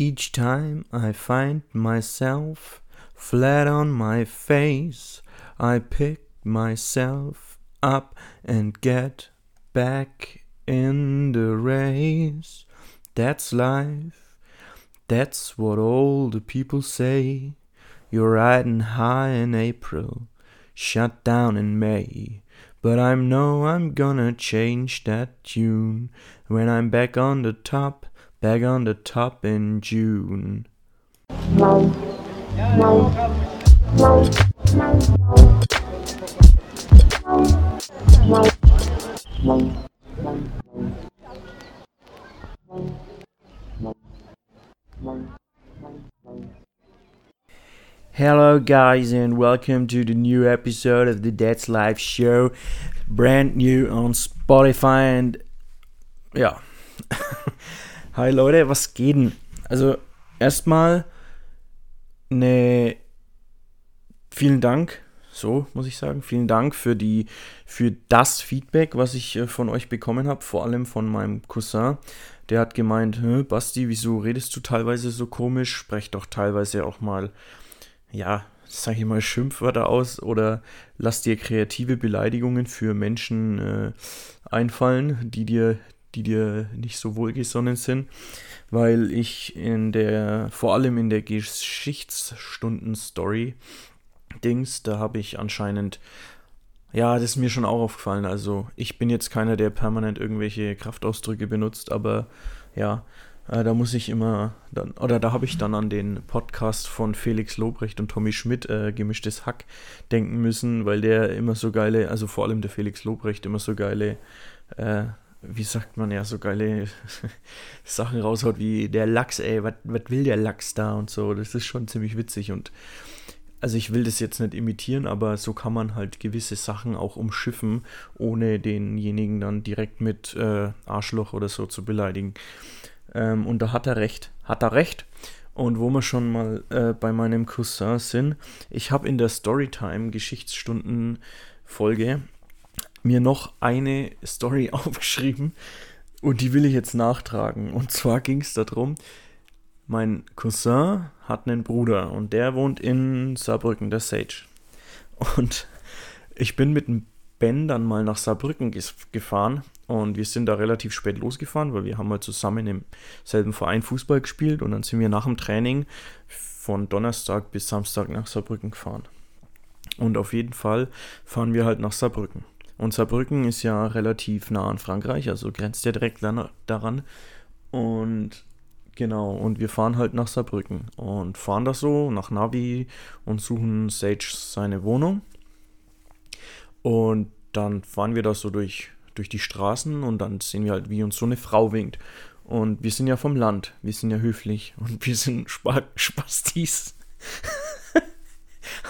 Each time I find myself flat on my face, I pick myself up and get back in the race. That's life, that's what all the people say. You're riding high in April, shut down in May. But I know I'm gonna change that tune when I'm back on the top, back on the top in June. Hello, guys, and welcome to the new episode of the Dead's Live Show. Brand new on Spotify and ja. Hi Leute, was geht denn? Also, erstmal ne vielen Dank, so muss ich sagen, vielen Dank für die für das Feedback, was ich äh, von euch bekommen habe, vor allem von meinem Cousin. Der hat gemeint, Basti, wieso redest du teilweise so komisch? Sprech doch teilweise auch mal ja, sag ich mal, Schimpfwörter aus oder lass dir kreative Beleidigungen für Menschen äh, einfallen, die dir, die dir nicht so wohlgesonnen sind, weil ich in der, vor allem in der Geschichtsstunden-Story Dings, da habe ich anscheinend, ja, das ist mir schon auch aufgefallen. Also ich bin jetzt keiner, der permanent irgendwelche Kraftausdrücke benutzt, aber ja, äh, da muss ich immer, dann, oder da habe ich dann an den Podcast von Felix Lobrecht und Tommy Schmidt, äh, Gemischtes Hack, denken müssen, weil der immer so geile, also vor allem der Felix Lobrecht immer so geile, äh, wie sagt man ja, so geile Sachen raushaut wie der Lachs, ey, was will der Lachs da und so. Das ist schon ziemlich witzig und also ich will das jetzt nicht imitieren, aber so kann man halt gewisse Sachen auch umschiffen, ohne denjenigen dann direkt mit äh, Arschloch oder so zu beleidigen. Ähm, und da hat er recht. Hat er recht. Und wo wir schon mal äh, bei meinem Cousin sind, ich habe in der Storytime Geschichtsstunden Folge mir noch eine Story aufgeschrieben und die will ich jetzt nachtragen. Und zwar ging es darum, mein Cousin hat einen Bruder und der wohnt in Saarbrücken, der Sage. Und ich bin mit dem Ben dann mal nach Saarbrücken gefahren und wir sind da relativ spät losgefahren, weil wir haben mal zusammen im selben Verein Fußball gespielt und dann sind wir nach dem Training von Donnerstag bis Samstag nach Saarbrücken gefahren. Und auf jeden Fall fahren wir halt nach Saarbrücken. Und Saarbrücken ist ja relativ nah an Frankreich, also grenzt ja direkt daran. Und genau, und wir fahren halt nach Saarbrücken und fahren da so nach Navi und suchen Sage seine Wohnung. Und dann fahren wir da so durch durch die Straßen und dann sehen wir halt, wie uns so eine Frau winkt. Und wir sind ja vom Land, wir sind ja höflich und wir sind Sp Spastis.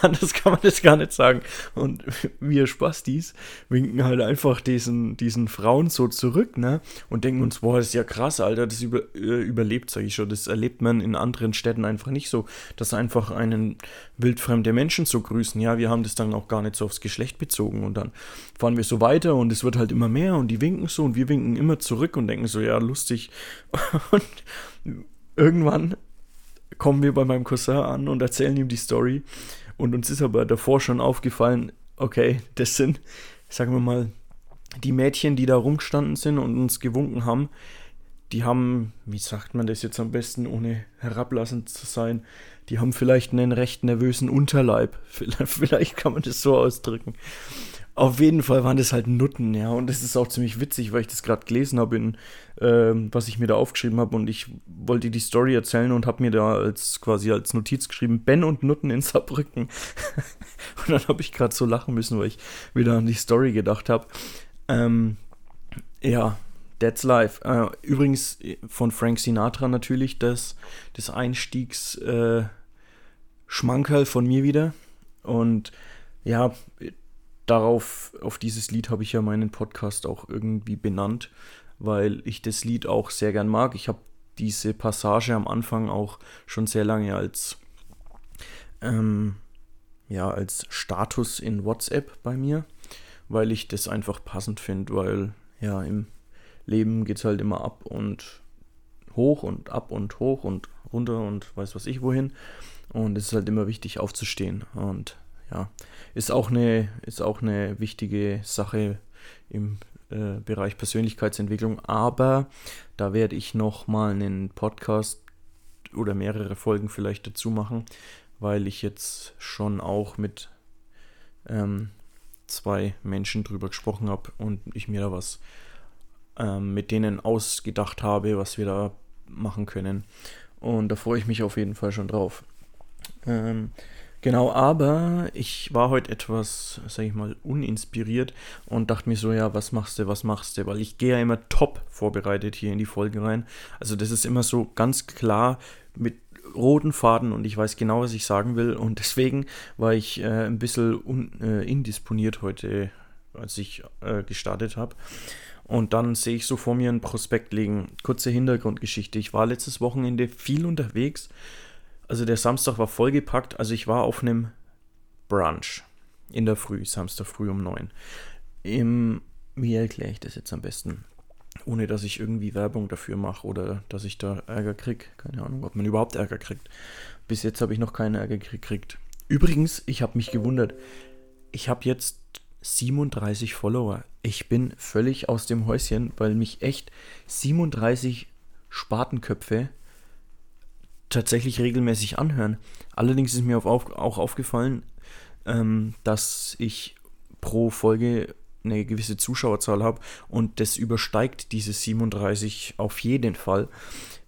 Anders kann man das gar nicht sagen. Und wir Spastis winken halt einfach diesen, diesen Frauen so zurück, ne? Und denken uns, boah, das ist ja krass, Alter, das über, äh, überlebt, sag ich schon. Das erlebt man in anderen Städten einfach nicht so, dass einfach einen wildfremde Menschen so grüßen. Ja, wir haben das dann auch gar nicht so aufs Geschlecht bezogen. Und dann fahren wir so weiter und es wird halt immer mehr und die winken so und wir winken immer zurück und denken so, ja, lustig. Und irgendwann kommen wir bei meinem Cousin an und erzählen ihm die Story. Und uns ist aber davor schon aufgefallen, okay, das sind, sagen wir mal, die Mädchen, die da rumgestanden sind und uns gewunken haben, die haben, wie sagt man das jetzt am besten, ohne herablassend zu sein, die haben vielleicht einen recht nervösen Unterleib. Vielleicht, kann man das so ausdrücken. Auf jeden Fall waren das halt Nutten, ja. Und das ist auch ziemlich witzig, weil ich das gerade gelesen habe, ähm, was ich mir da aufgeschrieben habe. Und ich wollte die Story erzählen und habe mir da als quasi als Notiz geschrieben, Ben und Nutten in Saarbrücken. und dann habe ich gerade so lachen müssen, weil ich wieder an die Story gedacht habe. Ähm, ja, That's Life. Äh, übrigens von Frank Sinatra natürlich das, das Einstiegs äh, Schmankerl von mir wieder. Und ja, darauf, auf dieses Lied habe ich ja meinen Podcast auch irgendwie benannt, weil ich das Lied auch sehr gern mag. Ich habe diese Passage am Anfang auch schon sehr lange als, ähm, ja, als Status in WhatsApp bei mir, weil ich das einfach passend finde, weil ja, im Leben geht es halt immer ab und hoch und ab und hoch und runter und weiß was ich wohin. Und es ist halt immer wichtig aufzustehen. Und ja, ist auch eine, ist auch eine wichtige Sache im äh, Bereich Persönlichkeitsentwicklung. Aber da werde ich noch mal einen Podcast oder mehrere Folgen vielleicht dazu machen, weil ich jetzt schon auch mit ähm, zwei Menschen drüber gesprochen habe und ich mir da was ähm, mit denen ausgedacht habe, was wir da machen können. Und da freue ich mich auf jeden Fall schon drauf. Ähm, genau, aber ich war heute etwas, sag ich mal, uninspiriert und dachte mir so, ja, was machst du, was machst du? Weil ich gehe ja immer top vorbereitet hier in die Folge rein. Also das ist immer so ganz klar mit roten Faden und ich weiß genau, was ich sagen will. Und deswegen war ich äh, ein bisschen un, äh, indisponiert heute, als ich äh, gestartet habe. Und dann sehe ich so vor mir ein Prospekt liegen. Kurze Hintergrundgeschichte. Ich war letztes Wochenende viel unterwegs. Also der Samstag war vollgepackt. Also ich war auf einem Brunch in der Früh, Samstag früh um neun. Im, wie erkläre ich das jetzt am besten? Ohne dass ich irgendwie Werbung dafür mache oder dass ich da Ärger kriege. Keine Ahnung, ob man überhaupt Ärger kriegt. Bis jetzt habe ich noch keinen Ärger gekriegt. Übrigens, ich habe mich gewundert. Ich habe jetzt 37 Follower. Ich bin völlig aus dem Häuschen, weil mich echt 37 Spatenköpfe tatsächlich regelmäßig anhören. Allerdings ist mir auch aufgefallen, ähm, dass ich pro Folge eine gewisse Zuschauerzahl habe und das übersteigt diese 37 auf jeden Fall.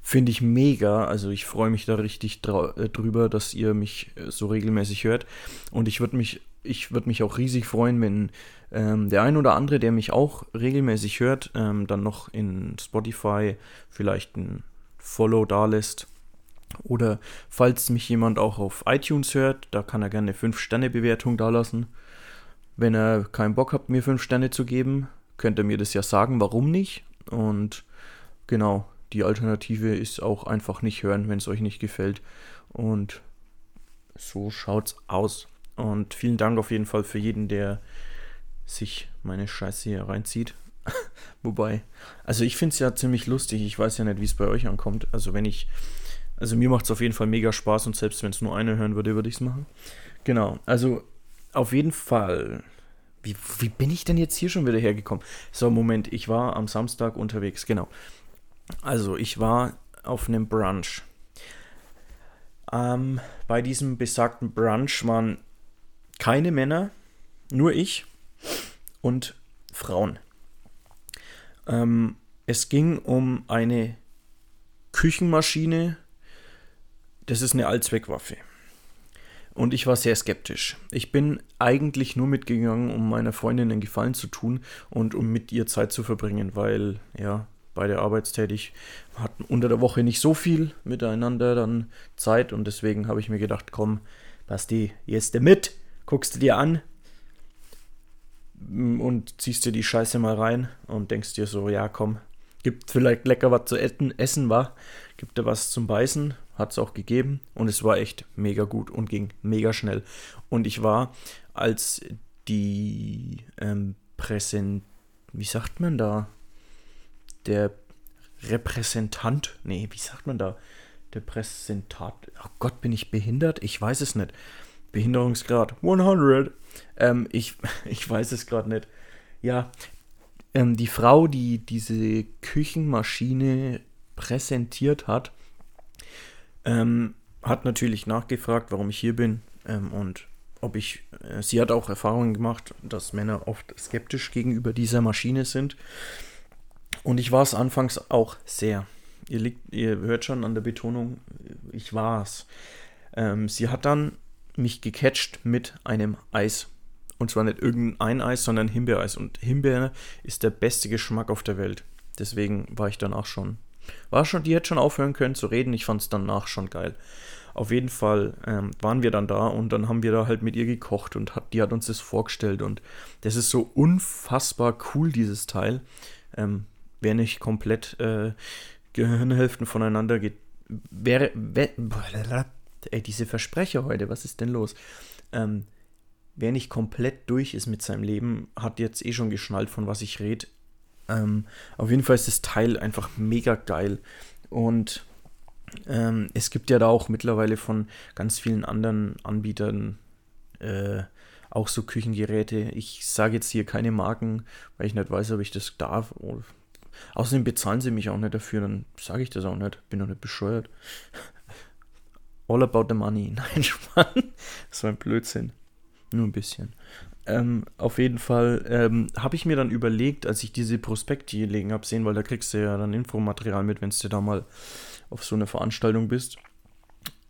Finde ich mega. Also ich freue mich da richtig äh, drüber, dass ihr mich äh, so regelmäßig hört. Und ich würde mich ich würde mich auch riesig freuen, wenn ähm, der ein oder andere, der mich auch regelmäßig hört, ähm, dann noch in Spotify vielleicht ein Follow da lässt. Oder falls mich jemand auch auf iTunes hört, da kann er gerne eine 5-Sterne-Bewertung da lassen. Wenn er keinen Bock hat, mir 5 Sterne zu geben, könnt ihr mir das ja sagen, warum nicht. Und genau, die Alternative ist auch einfach nicht hören, wenn es euch nicht gefällt. Und so schaut's aus. Und vielen Dank auf jeden Fall für jeden, der sich meine Scheiße hier reinzieht. Wobei, also ich finde es ja ziemlich lustig. Ich weiß ja nicht, wie es bei euch ankommt. Also wenn ich, also mir macht es auf jeden Fall mega Spaß und selbst wenn es nur einer hören würde, würde ich es machen. Genau, also auf jeden Fall. Wie, wie bin ich denn jetzt hier schon wieder hergekommen? So, Moment, ich war am Samstag unterwegs, genau. Also ich war auf einem Brunch. Ähm, bei diesem besagten Brunch waren keine Männer, nur ich und Frauen. Ähm, es ging um eine Küchenmaschine, das ist eine Allzweckwaffe. Und ich war sehr skeptisch. Ich bin eigentlich nur mitgegangen, um meiner Freundin einen Gefallen zu tun und um mit ihr Zeit zu verbringen, weil, ja, beide arbeitstätig, hatten unter der Woche nicht so viel miteinander dann Zeit und deswegen habe ich mir gedacht, komm, Basti, jetzt mit guckst du dir an und ziehst dir die Scheiße mal rein und denkst dir so, ja komm, gibt vielleicht lecker was zu essen, war, gibt dir was zum Beißen, hat es auch gegeben und es war echt mega gut und ging mega schnell. Und ich war, als die ähm, Präsent, wie sagt man da, der Repräsentant, nee, wie sagt man da, der Präsentat, oh Gott, bin ich behindert? Ich weiß es nicht. Behinderungsgrad 100. Ähm, ich, ich weiß es gerade nicht. Ja, ähm, die Frau, die diese Küchenmaschine präsentiert hat, ähm, hat natürlich nachgefragt, warum ich hier bin ähm, und ob ich. Äh, sie hat auch Erfahrungen gemacht, dass Männer oft skeptisch gegenüber dieser Maschine sind. Und ich war es anfangs auch sehr. Ihr, liegt, ihr hört schon an der Betonung, ich war es. Ähm, sie hat dann mich gecatcht mit einem Eis. Und zwar nicht irgendein Eis, sondern Himbeereis. Und Himbeere ist der beste Geschmack auf der Welt. Deswegen war ich danach schon. War schon, die hätte schon aufhören können zu reden. Ich fand es danach schon geil. Auf jeden Fall ähm, waren wir dann da und dann haben wir da halt mit ihr gekocht und hat, die hat uns das vorgestellt. Und das ist so unfassbar cool, dieses Teil. Ähm, wer nicht komplett äh, Gehirnhälften voneinander geht, wäre. Wär, ey, diese Versprecher heute, was ist denn los? Ähm, wer nicht komplett durch ist mit seinem Leben, hat jetzt eh schon geschnallt, von was ich rede. Ähm, auf jeden Fall ist das Teil einfach mega geil. Und Ähm, es gibt ja da auch mittlerweile von ganz vielen anderen Anbietern äh, auch so Küchengeräte. Ich sage jetzt hier keine Marken, weil ich nicht weiß, ob ich das darf. Außerdem bezahlen sie mich auch nicht dafür, dann sage ich das auch nicht. Bin doch nicht bescheuert. All about the money. Nein, Spann. Das war ein Blödsinn. Nur ein bisschen. Ähm, auf jeden Fall ähm, habe ich mir dann überlegt, als ich diese Prospekte hier liegen habe, sehen, weil da kriegst du ja dann Infomaterial mit, wenn du da mal auf so eine Veranstaltung bist.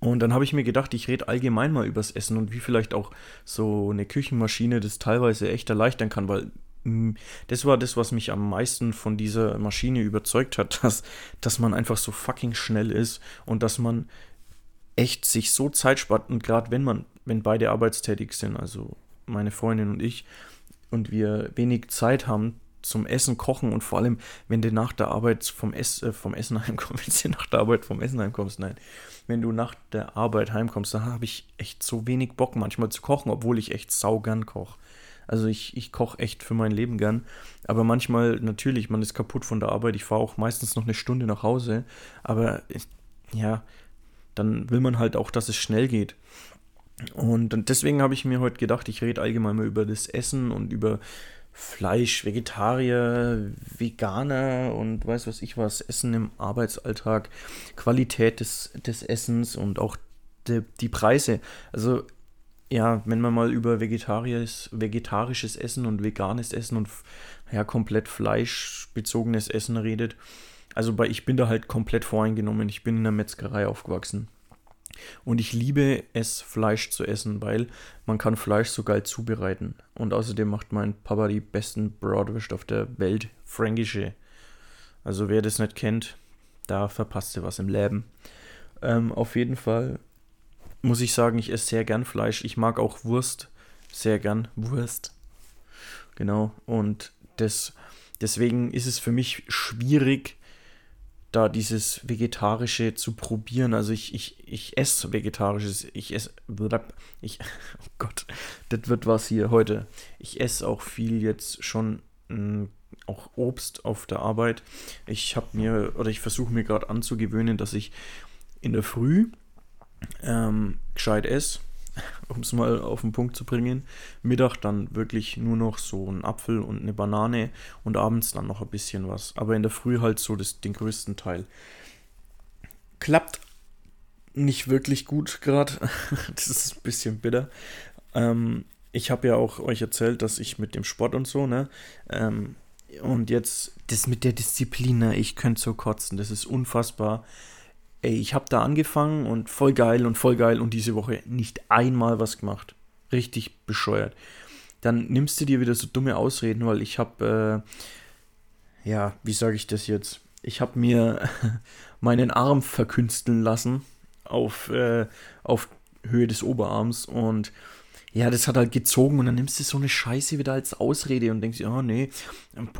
Und dann habe ich mir gedacht, ich rede allgemein mal übers Essen und wie vielleicht auch so eine Küchenmaschine das teilweise echt erleichtern kann, weil mh, mm, das war das, was mich am meisten von dieser Maschine überzeugt hat, dass, dass man einfach so fucking schnell ist und dass man echt sich so Zeit spart und gerade wenn man, wenn beide arbeitstätig sind, also meine Freundin und ich, und wir wenig Zeit haben zum Essen, Kochen und vor allem, wenn du nach der Arbeit vom, Ess, äh, vom Essen heimkommst, wenn du nach der Arbeit vom Essen heimkommst, nein, wenn du nach der Arbeit heimkommst, dann habe ich echt so wenig Bock manchmal zu kochen, obwohl ich echt saugern koche. Also ich, ich koche echt für mein Leben gern. Aber manchmal, natürlich, man ist kaputt von der Arbeit. Ich fahre auch meistens noch eine Stunde nach Hause. Aber ja, dann will man halt auch, dass es schnell geht. Und deswegen habe ich mir heute gedacht, ich rede allgemein mal über das Essen und über Fleisch, Vegetarier, Veganer und weiß was ich was, Essen im Arbeitsalltag, Qualität des, des Essens und auch de, die Preise. Also ja, wenn man mal über Vegetariers, vegetarisches Essen und veganes Essen und ja, komplett fleischbezogenes Essen redet, also bei ich bin da halt komplett voreingenommen. Ich bin in der Metzgerei aufgewachsen. Und ich liebe es, Fleisch zu essen, weil man kann Fleisch so geil zubereiten. Und außerdem macht mein Papa die besten Bratwurst auf der Welt, fränkische. Also wer das nicht kennt, da verpasst ihr was im Leben. Ähm, auf jeden Fall muss ich sagen, ich esse sehr gern Fleisch. Ich mag auch Wurst sehr gern. Wurst. Genau. Und das, deswegen ist es für mich schwierig, da dieses Vegetarische zu probieren. Also ich, ich, ich esse Vegetarisches, ich esse, ich, oh Gott, das wird was hier heute. Ich esse auch viel jetzt schon mh, hm, auch Obst auf der Arbeit. Ich habe mir, oder ich versuche mir gerade anzugewöhnen, dass ich in der Früh ähm, gescheit esse um es mal auf den Punkt zu bringen. Mittag dann wirklich nur noch so ein Apfel und eine Banane und abends dann noch ein bisschen was. Aber in der Früh halt so das, den größten Teil. Klappt nicht wirklich gut gerade. das ist ein bisschen bitter. Ähm, ich habe ja auch euch erzählt, dass ich mit dem Sport und so, ne? Ähm, und jetzt das mit der Disziplin, ne? ich könnte so kotzen. Das ist unfassbar ey, ich habe da angefangen und voll geil und voll geil und diese Woche nicht einmal was gemacht. Richtig bescheuert. Dann nimmst du dir wieder so dumme Ausreden, weil ich habe, äh, ja, wie sage ich das jetzt? Ich habe mir meinen Arm verkünsteln lassen auf, äh, auf Höhe des Oberarms und ja, das hat halt gezogen und dann nimmst du so eine Scheiße wieder als Ausrede und denkst, oh nee,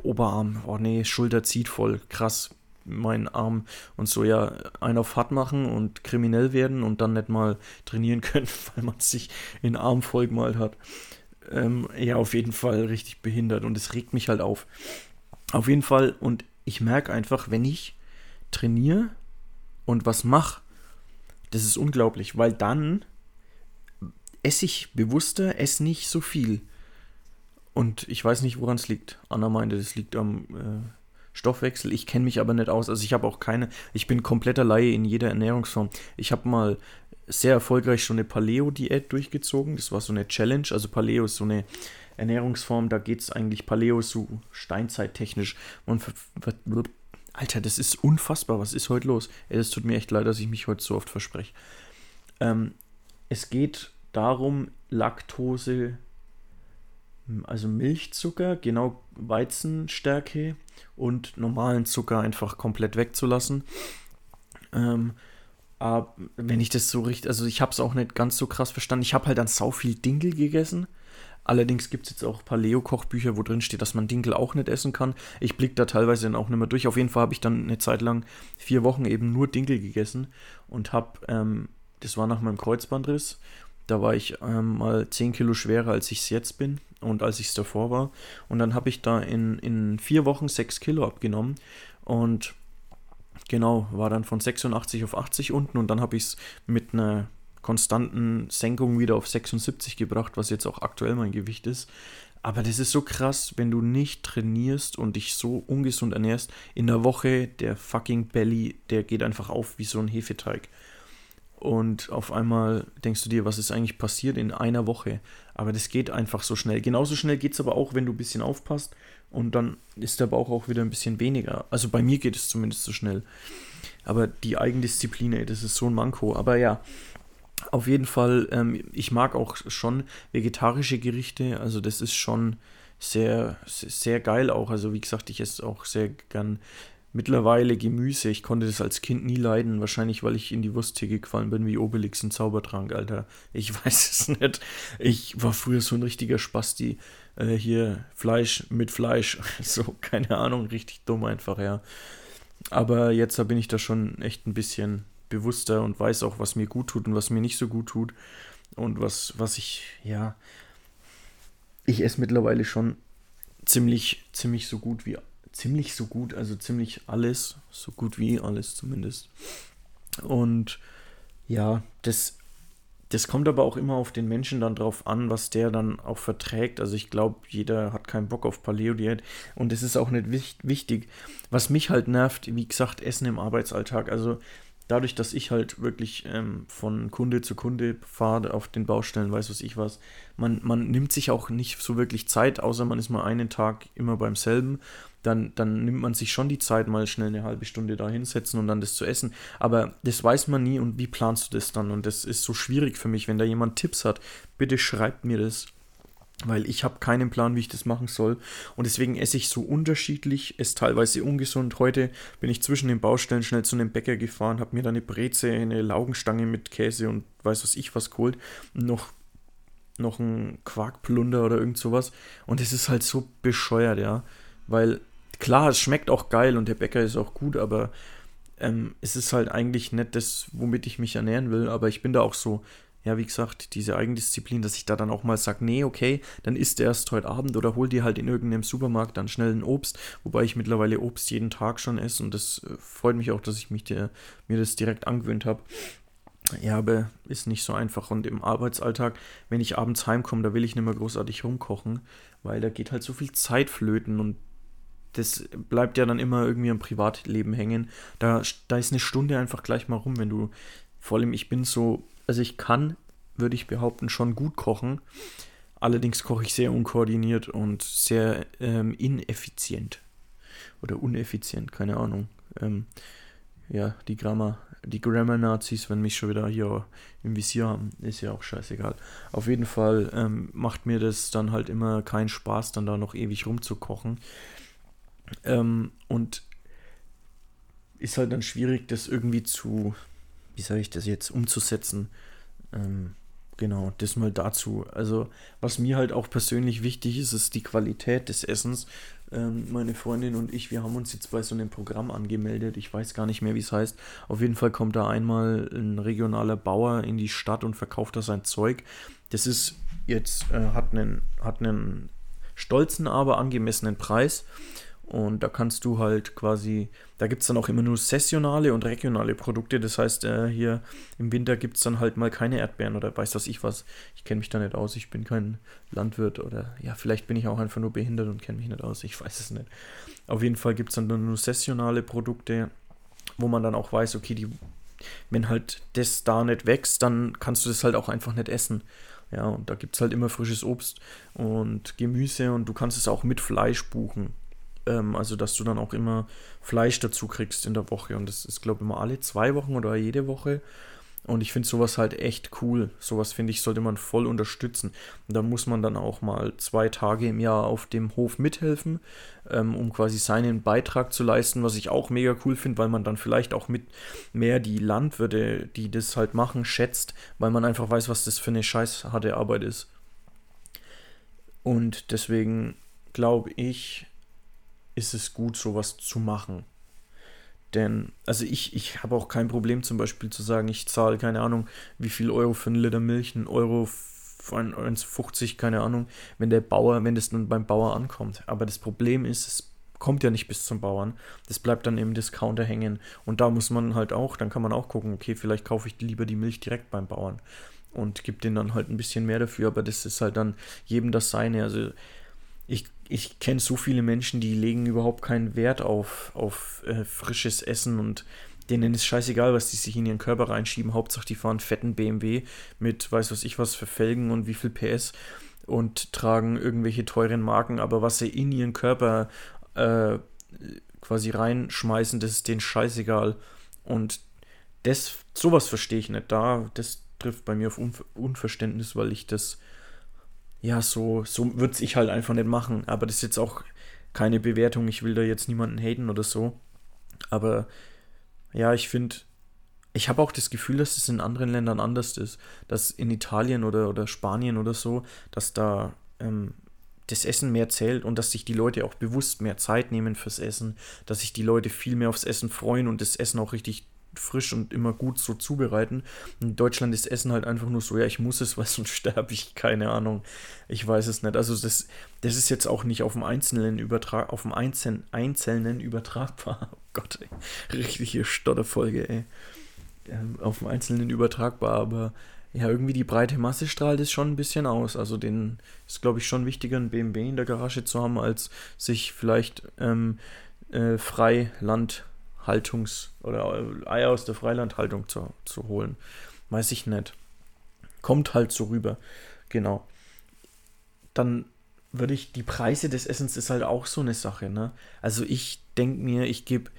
Oberarm, oh nee, Schulter zieht voll, krass, meinen Arm und so ja einen auf hart machen und kriminell werden und dann nicht mal trainieren können, weil man sich in Arm vollgemalt hat. Ähm, ja, auf jeden Fall richtig behindert und es regt mich halt auf. Auf jeden Fall und ich merke einfach, wenn ich trainiere und was mache, das ist unglaublich, weil dann esse ich bewusster, esse nicht so viel. Und ich weiß nicht, woran es liegt. Anna meinte, das liegt am äh, Stoffwechsel. Ich kenne mich aber nicht aus. Also ich habe auch keine, ich bin kompletter Laie in jeder Ernährungsform. Ich habe mal sehr erfolgreich schon eine Paleo-Diät durchgezogen. Das war so eine Challenge. Also Paleo ist so eine Ernährungsform, da geht es eigentlich Paleo so steinzeittechnisch. Und Alter, das ist unfassbar. Was ist heute los? Es tut mir echt leid, dass ich mich heute so oft verspreche. Ähm, es geht darum, Laktose also Milchzucker, genau Weizenstärke und normalen Zucker einfach komplett wegzulassen. Ähm, aber wenn ich das so richtig, also ich habe es auch nicht ganz so krass verstanden. Ich habe halt dann sau viel Dinkel gegessen. Allerdings gibt es jetzt auch Paleo-Kochbücher, wo drin steht, dass man Dinkel auch nicht essen kann. Ich blicke da teilweise dann auch nicht mehr durch. Auf jeden Fall habe ich dann eine Zeit lang, vier Wochen eben nur Dinkel gegessen und habe, ähm, das war nach meinem Kreuzbandriss, da war ich ähm, mal 10 Kilo schwerer, als ich es jetzt bin und als ich es davor war. Und dann habe ich da in, in vier Wochen 6 Kilo abgenommen. Und Genau, war dann von 86 auf 80 unten und dann habe ich es mit einer konstanten Senkung wieder auf 76 gebracht, was jetzt auch aktuell mein Gewicht ist. Aber das ist so krass, wenn du nicht trainierst und dich so ungesund ernährst. In der Woche, der fucking Belly, der geht einfach auf wie so ein Hefeteig. Und auf einmal denkst du dir, was ist eigentlich passiert in einer Woche? Aber das geht einfach so schnell. Genauso schnell geht es aber auch, wenn du ein bisschen aufpasst. Und dann ist der Bauch auch wieder ein bisschen weniger. Also bei mir geht es zumindest so schnell. Aber die Eigendisziplin, ey, das ist so ein Manko. Aber ja, auf jeden Fall, ähm, ich mag auch schon vegetarische Gerichte, also das ist schon sehr, sehr geil auch. Also wie gesagt, ich esse auch sehr gern mittlerweile Gemüse. Ich konnte das als Kind nie leiden, wahrscheinlich weil ich in die Wursttheke gefallen bin wie Obelix in Zaubertrank, Alter. Ich weiß es nicht. Ich war früher so ein richtiger Spasti. Äh, hier Fleisch mit Fleisch. So, keine Ahnung, richtig dumm einfach, ja. Aber jetzt da bin ich da schon echt ein bisschen bewusster und weiß auch, was mir gut tut und was mir nicht so gut tut. Und was, was ich, ja, ich esse mittlerweile schon ziemlich, ziemlich so gut wie, ziemlich so gut, also ziemlich alles, so gut wie alles zumindest. Und ja, das, das kommt aber auch immer auf den Menschen dann drauf an, was der dann auch verträgt. Also ich glaube, jeder hat keinen Bock auf Paleo-Diät und es ist auch nicht wichtig. Was mich halt nervt, wie gesagt, Essen im Arbeitsalltag. Also dadurch, dass ich halt wirklich ähm, von Kunde zu Kunde fahre auf den Baustellen, weiß was ich was, man, man nimmt sich auch nicht so wirklich Zeit, außer man ist mal einen Tag immer beim selben. Dann, dann nimmt man sich schon die Zeit, mal schnell eine halbe Stunde da hinsetzen und dann das zu essen. Aber das weiß man nie und wie planst du das dann? Und das ist so schwierig für mich. Wenn da jemand Tipps hat, bitte schreibt mir das weil ich habe keinen Plan, wie ich das machen soll. Und deswegen esse ich so unterschiedlich, esse teilweise ungesund. Heute bin ich zwischen den Baustellen schnell zu einem Bäcker gefahren, habe mir da eine Breze, eine Laugenstange mit Käse und weiß was ich was geholt. noch, noch ein Quarkplunder oder irgend sowas. Und es ist halt so bescheuert, ja. Weil klar, es schmeckt auch geil und der Bäcker ist auch gut, aber ähm, es ist halt eigentlich nicht das, womit ich mich ernähren will. Aber ich bin da auch so ja, wie gesagt, diese Eigendisziplin, dass ich da dann auch mal sage, nee, okay, dann isst erst heute Abend oder hol dir halt in irgendeinem Supermarkt dann schnell ein Obst, wobei ich mittlerweile Obst jeden Tag schon esse und das äh, freut mich auch, dass ich mich der, mir das direkt angewöhnt habe. Ja, aber ist nicht so einfach. Und im Arbeitsalltag, wenn ich abends heimkomme, da will ich nicht mehr großartig rumkochen, weil da geht halt so viel Zeit flöten und das bleibt ja dann immer irgendwie am Privatleben hängen. Da, da ist eine Stunde einfach gleich mal rum, wenn du, vor allem ich bin so also ich kann, würde ich behaupten, schon gut kochen. Allerdings koche ich sehr unkoordiniert und sehr ähm, ineffizient. Oder uneffizient, keine Ahnung. Ähm, ja, die Grammar, die Grammar-Nazis, wenn mich schon wieder hier im Visier haben, ist ja auch scheißegal. Auf jeden Fall ähm, macht mir das dann halt immer keinen Spaß, dann da noch ewig rumzukochen. Ähm, und ist halt dann schwierig, das irgendwie zu wie soll ich das jetzt umzusetzen? Ähm, genau, das mal dazu. Also, was mir halt auch persönlich wichtig ist, ist die Qualität des Essens. Ähm, meine Freundin und ich, wir haben uns jetzt bei so einem Programm angemeldet. Ich weiß gar nicht mehr, wie es heißt. Auf jeden Fall kommt da einmal ein regionaler Bauer in die Stadt und verkauft da sein Zeug. Das ist jetzt, äh, hat einen, hat einen stolzen, aber angemessenen Preis. Und da kannst du halt quasi, da gibt es dann auch immer nur saisonale und regionale Produkte. Das heißt, äh, hier im Winter gibt es dann halt mal keine Erdbeeren oder weiß das ich was. Ich kenne mich da nicht aus, ich bin kein Landwirt oder ja, vielleicht bin ich auch einfach nur behindert und kenne mich nicht aus, ich weiß es nicht. Auf jeden Fall gibt es dann nur saisonale Produkte, wo man dann auch weiß, okay, die, wenn halt das da nicht wächst, dann kannst du das halt auch einfach nicht essen. Ja, und da gibt es halt immer frisches Obst und Gemüse und du kannst es auch mit Fleisch buchen. Ähm, also, dass du dann auch immer Fleisch dazu kriegst in der Woche. Und das ist, glaube ich, immer alle zwei Wochen oder jede Woche. Und ich finde sowas halt echt cool. Sowas finde ich, sollte man voll unterstützen. Und da muss man dann auch mal zwei Tage im Jahr auf dem Hof mithelfen, ähm, um quasi seinen Beitrag zu leisten, was ich auch mega cool finde, weil man dann vielleicht auch mit mehr die Landwirte, die das halt machen, schätzt, weil man einfach weiß, was das für eine scheiß harte Arbeit ist. Und deswegen glaube ich, ist es gut, sowas zu machen. Denn, also ich, ich habe auch kein Problem zum Beispiel zu sagen, ich zahle keine Ahnung, wie viel Euro für einen Liter Milch, ein Euro für 1,50, keine Ahnung, wenn der Bauer, wenn das dann beim Bauer ankommt. Aber das Problem ist, es kommt ja nicht bis zum Bauern. Das bleibt dann im Discounter hängen. Und da muss man halt auch, dann kann man auch gucken, okay, vielleicht kaufe ich lieber die Milch direkt beim Bauern und gebe denen dann halt ein bisschen mehr dafür, aber das ist halt dann jedem das seine. Also ich, ich kenne so viele Menschen, die legen überhaupt keinen Wert auf, auf äh, frisches Essen und denen ist scheißegal, was die sich in ihren Körper reinschieben. Hauptsache, die fahren fetten BMW mit weiß was ich was für Felgen und wie viel PS und tragen irgendwelche teuren Marken, aber was sie in ihren Körper äh, quasi reinschmeißen, das ist denen scheißegal. Und das, sowas verstehe ich nicht. Da, das trifft bei mir auf Unver Unverständnis, weil ich das, ja, so, so würde ich halt einfach nicht machen. Aber das ist jetzt auch keine Bewertung. Ich will da jetzt niemanden haten oder so. Aber ja, ich finde, ich habe auch das Gefühl, dass es in anderen Ländern anders ist. Dass in Italien oder, oder Spanien oder so, dass da ähm, das Essen mehr zählt und dass sich die Leute auch bewusst mehr Zeit nehmen fürs Essen, dass sich die Leute viel mehr aufs Essen freuen und das Essen auch richtig frisch und immer gut so zubereiten. In Deutschland ist Essen halt einfach nur so, ja, ich muss es, weil sonst sterbe ich, keine Ahnung. Ich weiß es nicht. Also das, das ist jetzt auch nicht auf dem Einzelnen übertrag, auf dem Einzelnen, Einzelnen übertragbar. Oh Gott, ey. richtige Stotterfolge, ey. Ähm, auf dem Einzelnen übertragbar, aber ja, irgendwie die breite Masse strahlt es schon ein bisschen aus. Also den ist, glaube ich, schon wichtiger, ein BMW in der Garage zu haben, als sich vielleicht ähm, äh, Freiland Haltungs- oder Eier aus der Freilandhaltung zu, zu holen. Weiß ich nicht. Kommt halt so rüber. Genau. Dann würde ich, die Preise des Essens ist halt auch so eine Sache, ne? Also ich denke mir, ich gebe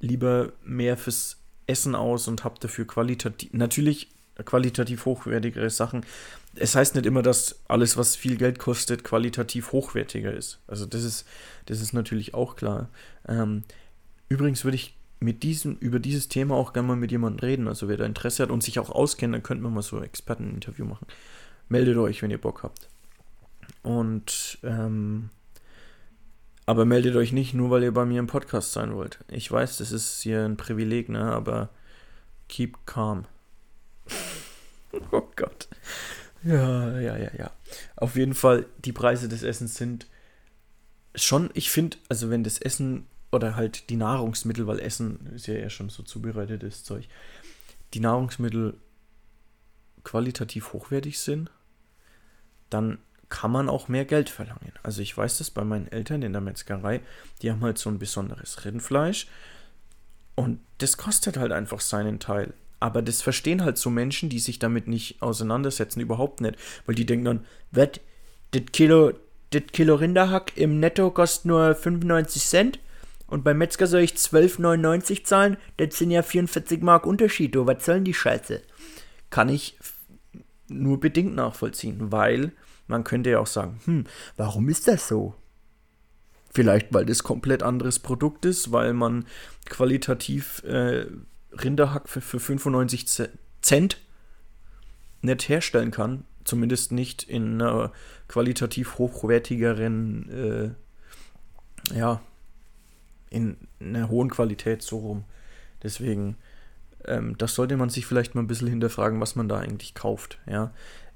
lieber mehr fürs Essen aus und habe dafür qualitativ, natürlich qualitativ hochwertigere Sachen. Es heißt nicht immer, dass alles, was viel Geld kostet, qualitativ hochwertiger ist. Also das ist, das ist natürlich auch klar. Ähm, übrigens würde ich mit diesem, über dieses Thema auch gerne mal mit jemandem reden. Also wer da Interesse hat und sich auch auskennt, dann könnte man mal so ein Experteninterview machen. Meldet euch, wenn ihr Bock habt. Und ähm, aber meldet euch nicht nur, weil ihr bei mir im Podcast sein wollt. Ich weiß, das ist hier ein Privileg, ne? Aber keep calm. oh Gott. Ja, ja, ja, ja. Auf jeden Fall, die Preise des Essens sind schon, ich finde, also wenn das Essen oder halt die Nahrungsmittel, weil Essen ist ja eher schon so zubereitetes Zeug, die Nahrungsmittel qualitativ hochwertig sind, dann kann man auch mehr Geld verlangen. Also ich weiß das bei meinen Eltern in der Metzgerei, die haben halt so ein besonderes Rindfleisch und das kostet halt einfach seinen Teil. Aber das verstehen halt so Menschen, die sich damit nicht auseinandersetzen, überhaupt nicht. Weil die denken dann, was, das Kilo, das Kilo Rinderhack im Netto kostet nur 95 Cent? Und beim Metzger soll ich 12,99 zahlen? Das sind ja 44 Mark Unterschied. Oh, was sollen die Scheiße? Kann ich nur bedingt nachvollziehen, weil man könnte ja auch sagen, hm, warum ist das so? Vielleicht, weil das komplett anderes Produkt ist, weil man qualitativ äh, Rinderhack für, für 95 Cent nicht herstellen kann. Zumindest nicht in einer qualitativ hochwertigeren äh, ja, in einer hohen Qualität so rum. Deswegen, ähm, das sollte man sich vielleicht mal ein bisschen hinterfragen, was man da eigentlich kauft. Ja,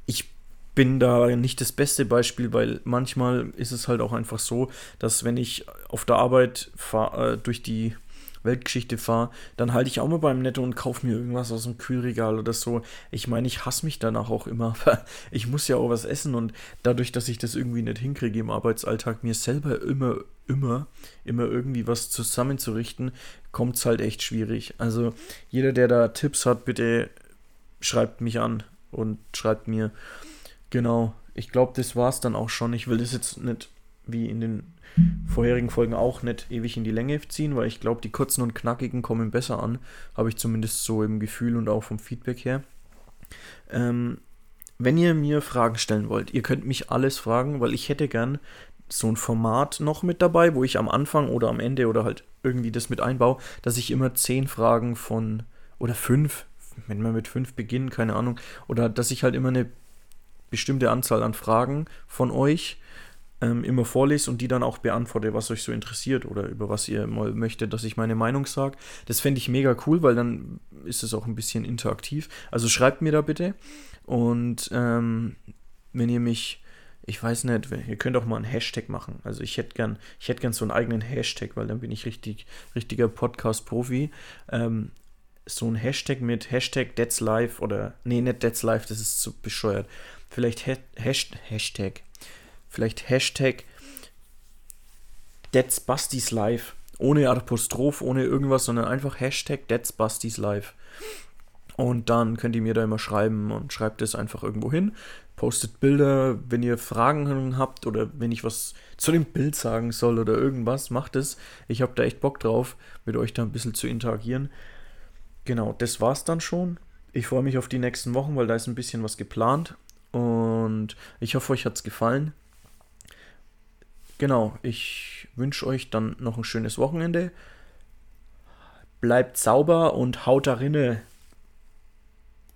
ich bin da nicht das beste Beispiel, weil manchmal ist es halt auch einfach so, dass wenn ich auf der Arbeit fahr, äh, durch die Weltgeschichte fahre, dann halte ich auch mal beim Netto und kaufe mir irgendwas aus dem Kühlregal oder so. Ich meine, ich hasse mich danach auch immer, aber ich muss ja auch was essen und dadurch, dass ich das irgendwie nicht hinkriege im Arbeitsalltag, mir selber immer, immer, immer irgendwie was zusammenzurichten, kommt es halt echt schwierig. Also jeder, der da Tipps hat, bitte schreibt mich an und schreibt mir. Genau, ich glaube, das war es dann auch schon. Ich will das jetzt nicht wie in den vorherigen Folgen auch nicht ewig in die Länge ziehen, weil ich glaube, die kurzen und knackigen kommen besser an. Habe ich zumindest so im Gefühl und auch vom Feedback her. Ähm, wenn ihr mir Fragen stellen wollt, ihr könnt mich alles fragen, weil ich hätte gern so ein Format noch mit dabei, wo ich am Anfang oder am Ende oder halt irgendwie das mit einbaue, dass ich immer zehn Fragen von oder fünf, wenn wir mit fünf beginnen, keine Ahnung, oder dass ich halt immer eine bestimmte Anzahl an Fragen von euch ähm, immer vorlese und die dann auch beantworte, was euch so interessiert oder über was ihr mal möchtet, dass ich meine Meinung sage. Das fände ich mega cool, weil dann ist es auch ein bisschen interaktiv. Also schreibt mir da bitte. Und ähm, wenn ihr mich ich weiß nicht, ihr könnt auch mal einen Hashtag machen. Also ich hätte gern, ich hätte gern so einen eigenen Hashtag, weil dann bin ich richtig, richtiger Podcast-Profi. Ähm, so ein Hashtag mit Hashtag That's Life oder, nee, nicht That's Life, das ist zu bescheuert. Vielleicht Hashtag, Hashtag, vielleicht Hashtag That's Bastis Life. Ohne Apostroph, ohne irgendwas, sondern einfach Hashtag That's Bastis Life. Und dann könnt ihr mir da immer schreiben und schreibt es einfach irgendwo hin. Postet Bilder, wenn ihr Fragen habt oder wenn ich was zu dem Bild sagen soll oder irgendwas, macht es. Ich habe da echt Bock drauf, mit euch da ein bisschen zu interagieren. Genau, das war's dann schon. Ich freue mich auf die nächsten Wochen, weil da ist ein bisschen was geplant. Und ich hoffe, euch hat's gefallen. Genau, ich wünsche euch dann noch ein schönes Wochenende. Bleibt sauber und haut darinne.